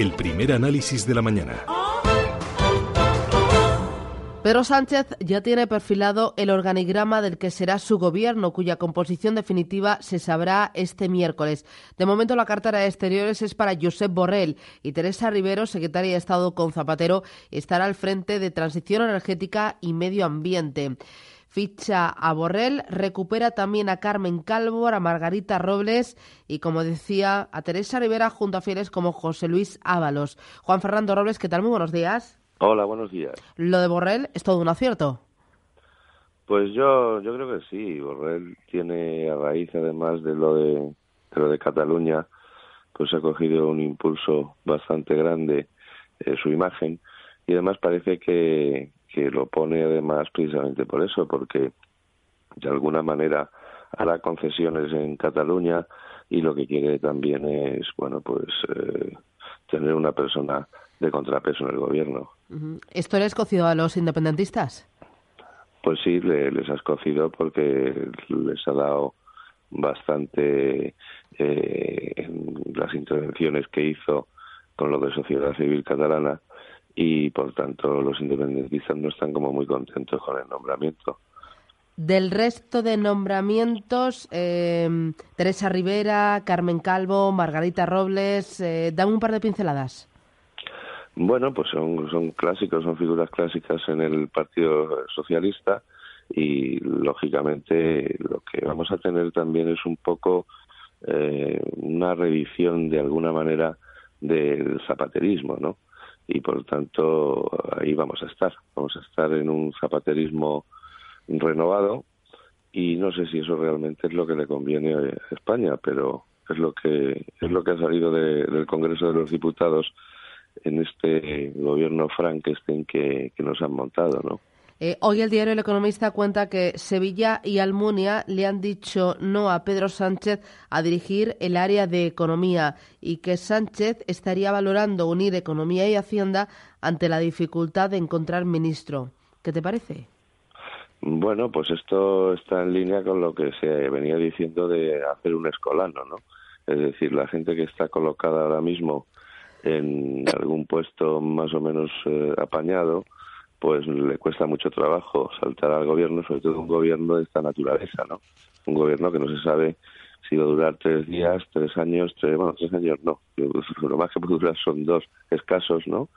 El primer análisis de la mañana. Pedro Sánchez ya tiene perfilado el organigrama del que será su gobierno, cuya composición definitiva se sabrá este miércoles. De momento, la cartera de Exteriores es para Josep Borrell y Teresa Rivero, secretaria de Estado con Zapatero, estará al frente de Transición Energética y Medio Ambiente. Ficha a Borrell, recupera también a Carmen Calvo, a Margarita Robles y, como decía, a Teresa Rivera junto a fieles como José Luis Ábalos. Juan Fernando Robles, ¿qué tal? Muy buenos días. Hola, buenos días. Lo de Borrell es todo un acierto. Pues yo, yo creo que sí. Borrell tiene a raíz, además de lo de, de lo de Cataluña, pues ha cogido un impulso bastante grande eh, su imagen y además parece que, que lo pone además precisamente por eso, porque de alguna manera hará concesiones en Cataluña y lo que quiere también es, bueno, pues eh, tener una persona de contrapeso en el gobierno. ¿Esto le ha escocido a los independentistas? Pues sí, les ha escocido porque les ha dado bastante eh, en las intervenciones que hizo con lo de sociedad civil catalana y por tanto los independentistas no están como muy contentos con el nombramiento. Del resto de nombramientos, eh, Teresa Rivera, Carmen Calvo, Margarita Robles, eh, dame un par de pinceladas. Bueno, pues son, son clásicos, son figuras clásicas en el Partido Socialista y lógicamente lo que vamos a tener también es un poco eh, una reedición de alguna manera del zapaterismo, ¿no? Y por tanto ahí vamos a estar. Vamos a estar en un zapaterismo renovado y no sé si eso realmente es lo que le conviene a España, pero es lo que es lo que ha salido del Congreso de los Diputados en este gobierno Frankenstein que, que nos han montado, ¿no? Eh, hoy el diario El Economista cuenta que Sevilla y Almunia le han dicho no a Pedro Sánchez a dirigir el área de economía y que Sánchez estaría valorando unir economía y hacienda ante la dificultad de encontrar ministro. ¿Qué te parece? Bueno, pues esto está en línea con lo que se venía diciendo de hacer un escolano, ¿no? Es decir, la gente que está colocada ahora mismo en algún puesto más o menos eh, apañado, pues le cuesta mucho trabajo saltar al gobierno, sobre todo un gobierno de esta naturaleza, ¿no? Un gobierno que no se sabe si va a durar tres días, tres años, tres, bueno, tres años no, lo más que puede durar son dos escasos, ¿no?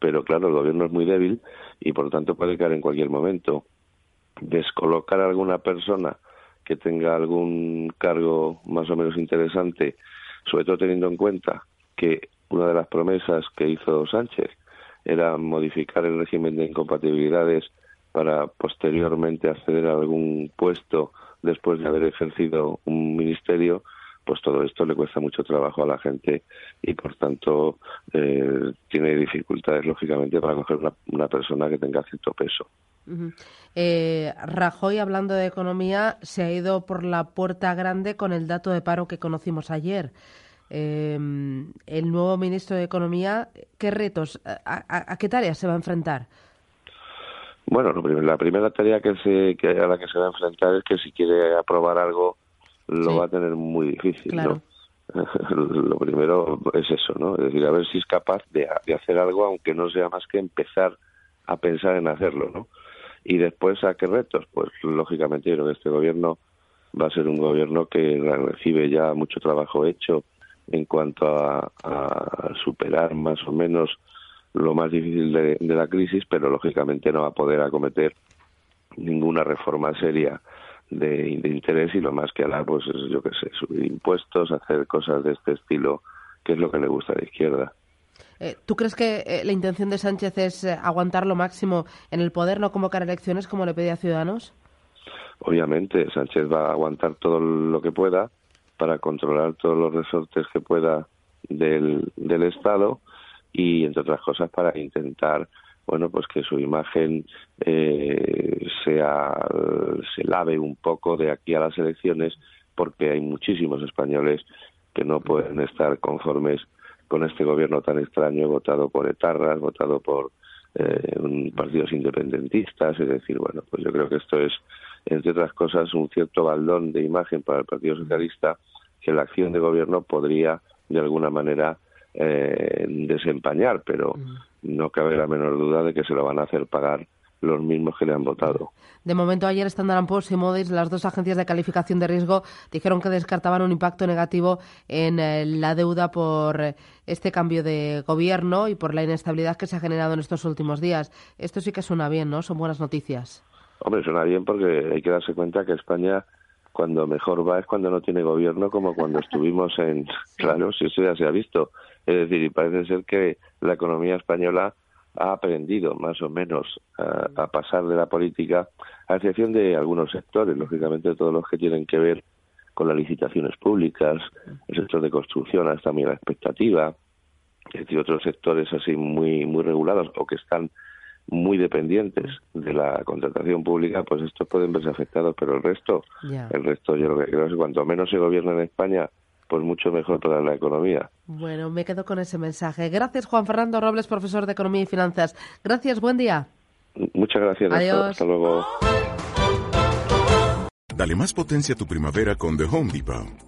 Pero claro, el gobierno es muy débil y por lo tanto puede caer en cualquier momento. Descolocar a alguna persona que tenga algún cargo más o menos interesante, sobre todo teniendo en cuenta que una de las promesas que hizo Sánchez era modificar el régimen de incompatibilidades para posteriormente acceder a algún puesto después de haber ejercido un ministerio, pues todo esto le cuesta mucho trabajo a la gente y por tanto eh, tiene dificultades lógicamente para coger una, persona que tenga cierto peso. eh, Rajoy, hablando de economía, se ha ido por la puerta grande con el dato de paro que conocimos ayer. Eh, el nuevo ministro de Economía, ¿qué retos, a, qué tareas se va a enfrentar? Bueno, la primera tarea que se, que a la que se va a enfrentar es que si quiere aprobar algo lo va a tener muy difícil, ¿no? lo primero es eso, ¿no? Es decir, a ver si es capaz de, de, hacer algo, aunque no sea más que empezar a pensar en hacerlo, ¿no? Y después, ¿a qué retos? Pues lógicamente yo creo que este gobierno va a ser un gobierno que recibe ya mucho trabajo hecho en cuanto a, superar más o menos lo más difícil de, la crisis, pero lógicamente no va a poder acometer ninguna reforma seria de, interés y lo más que hará, pues es, yo qué sé, subir impuestos, hacer cosas de este estilo, que es lo que le gusta a la izquierda. Eh, ¿Tú crees que eh, la intención de Sánchez es eh, aguantar lo máximo en el poder, no convocar elecciones como le pedía a Ciudadanos? obviamente Sánchez va a aguantar todo lo que pueda para controlar todos los resortes que pueda del, del Estado y entre otras cosas para intentar bueno pues que su imagen eh, sea se lave un poco de aquí a las elecciones porque hay muchísimos españoles que no pueden estar conformes con este gobierno tan extraño votado por etarras votado por eh, partidos independentistas es decir bueno pues yo creo que esto es entre otras cosas un cierto baldón de imagen para el Partido Socialista que la acción de gobierno podría de alguna manera eh, desempañar, pero no cabe la menor duda de que se lo van a hacer pagar los mismos que le han votado. De momento, ayer Standard Poor's y Moody's, las dos agencias de calificación de riesgo, dijeron que descartaban un impacto negativo en eh, la deuda por eh, este cambio de gobierno y por la inestabilidad que se ha generado en estos últimos días. Esto sí que suena bien, ¿no? Son buenas noticias. Hombre, suena bien porque hay que darse cuenta que España cuando mejor va es cuando no tiene gobierno, como cuando estuvimos en... Claro, si eso ya se ha visto. Es decir, y parece ser que la economía española ha aprendido más o menos a, pasar de la política, a excepción de algunos sectores, lógicamente todos los que tienen que ver con las licitaciones públicas, el sector de construcción hasta muy la expectativa, es decir, otros sectores así muy muy regulados o que están muy dependientes de la contratación pública, pues estos pueden verse afectados, pero el resto, el resto yo lo que creo es que cuanto menos se gobierna en España, pues mucho mejor para la economía. Bueno, me quedo con ese mensaje. Gracias, Juan Fernando Robles, profesor de Economía y Finanzas. Gracias, buen día. Muchas gracias. Adiós. hasta luego. Dale más potencia a tu primavera con The Home Depot.